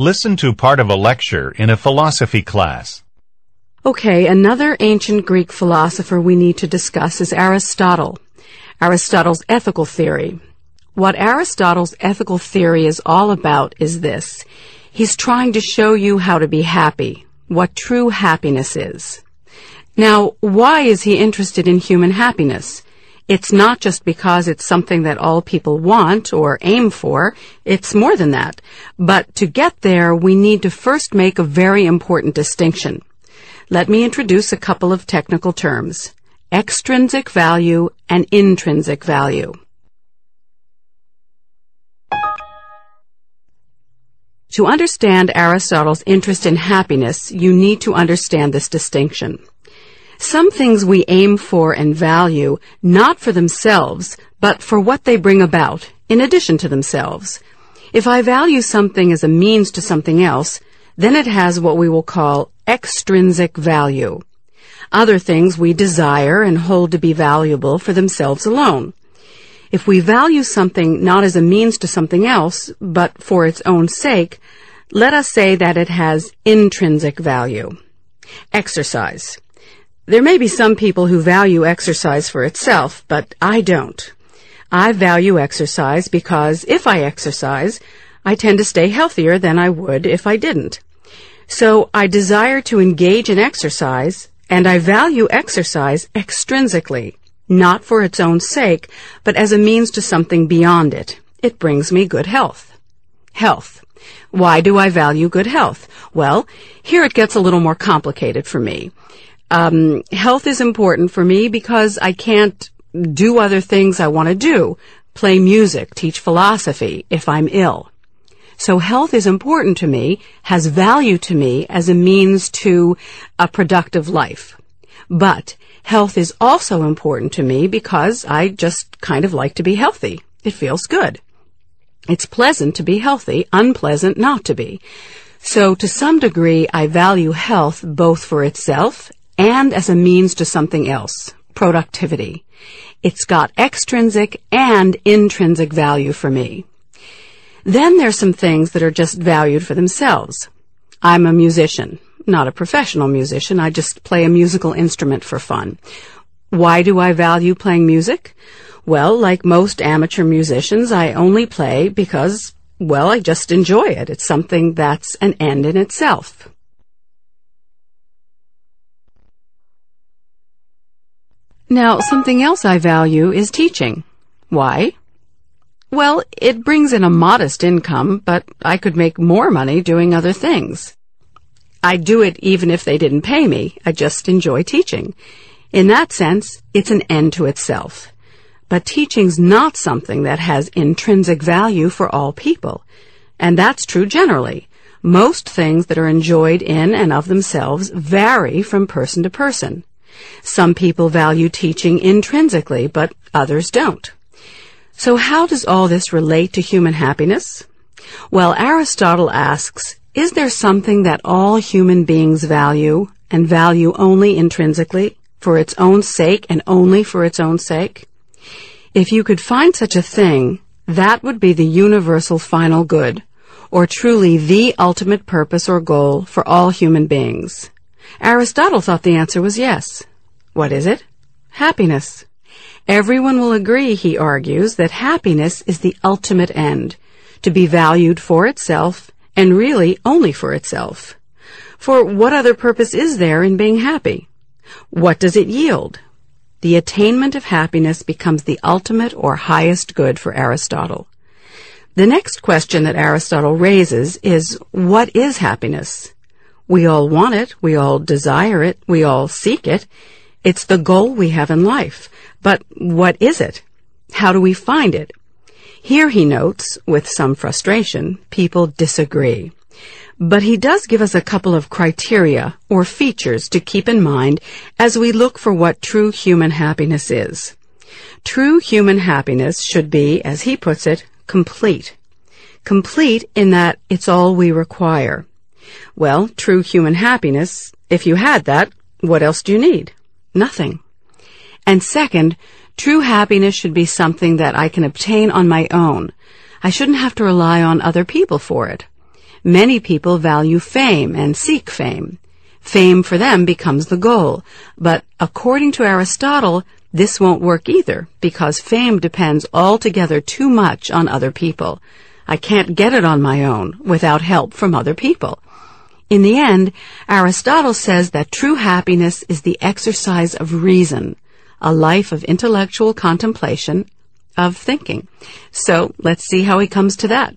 Listen to part of a lecture in a philosophy class. Okay, another ancient Greek philosopher we need to discuss is Aristotle. Aristotle's ethical theory. What Aristotle's ethical theory is all about is this. He's trying to show you how to be happy, what true happiness is. Now, why is he interested in human happiness? It's not just because it's something that all people want or aim for. It's more than that. But to get there, we need to first make a very important distinction. Let me introduce a couple of technical terms. Extrinsic value and intrinsic value. To understand Aristotle's interest in happiness, you need to understand this distinction. Some things we aim for and value not for themselves, but for what they bring about, in addition to themselves. If I value something as a means to something else, then it has what we will call extrinsic value. Other things we desire and hold to be valuable for themselves alone. If we value something not as a means to something else, but for its own sake, let us say that it has intrinsic value. Exercise. There may be some people who value exercise for itself, but I don't. I value exercise because if I exercise, I tend to stay healthier than I would if I didn't. So I desire to engage in exercise, and I value exercise extrinsically not for its own sake, but as a means to something beyond it. It brings me good health. Health. Why do I value good health? Well, here it gets a little more complicated for me. Um, health is important for me because I can't do other things I want to do, play music, teach philosophy, if I'm ill. So health is important to me, has value to me as a means to a productive life. But Health is also important to me because I just kind of like to be healthy. It feels good. It's pleasant to be healthy, unpleasant not to be. So to some degree, I value health both for itself and as a means to something else, productivity. It's got extrinsic and intrinsic value for me. Then there's some things that are just valued for themselves. I'm a musician not a professional musician. I just play a musical instrument for fun. Why do I value playing music? Well, like most amateur musicians, I only play because, well, I just enjoy it. It's something that's an end in itself. Now, something else I value is teaching. Why? Well, it brings in a modest income, but I could make more money doing other things. I'd do it even if they didn't pay me. I just enjoy teaching. In that sense, it's an end to itself. But teaching's not something that has intrinsic value for all people. And that's true generally. Most things that are enjoyed in and of themselves vary from person to person. Some people value teaching intrinsically, but others don't. So how does all this relate to human happiness? Well, Aristotle asks, is there something that all human beings value and value only intrinsically for its own sake and only for its own sake? If you could find such a thing, that would be the universal final good, or truly the ultimate purpose or goal for all human beings. Aristotle thought the answer was yes. What is it? Happiness. Everyone will agree, he argues, that happiness is the ultimate end, to be valued for itself and really only for itself. For what other purpose is there in being happy? What does it yield? The attainment of happiness becomes the ultimate or highest good for Aristotle. The next question that Aristotle raises is, what is happiness? We all want it, we all desire it, we all seek it. It's the goal we have in life. But what is it? How do we find it? Here, he notes, with some frustration, people disagree. But he does give us a couple of criteria or features to keep in mind as we look for what true human happiness is. True human happiness should be, as he puts it, complete. Complete in that it's all we require. Well, true human happiness, if you had that, what else do you need? Nothing. And second, True happiness should be something that I can obtain on my own. I shouldn't have to rely on other people for it. Many people value fame and seek fame. Fame for them becomes the goal. But according to Aristotle, this won't work either because fame depends altogether too much on other people. I can't get it on my own without help from other people. In the end, Aristotle says that true happiness is the exercise of reason, a life of intellectual contemplation, of thinking. So let's see how he comes to that.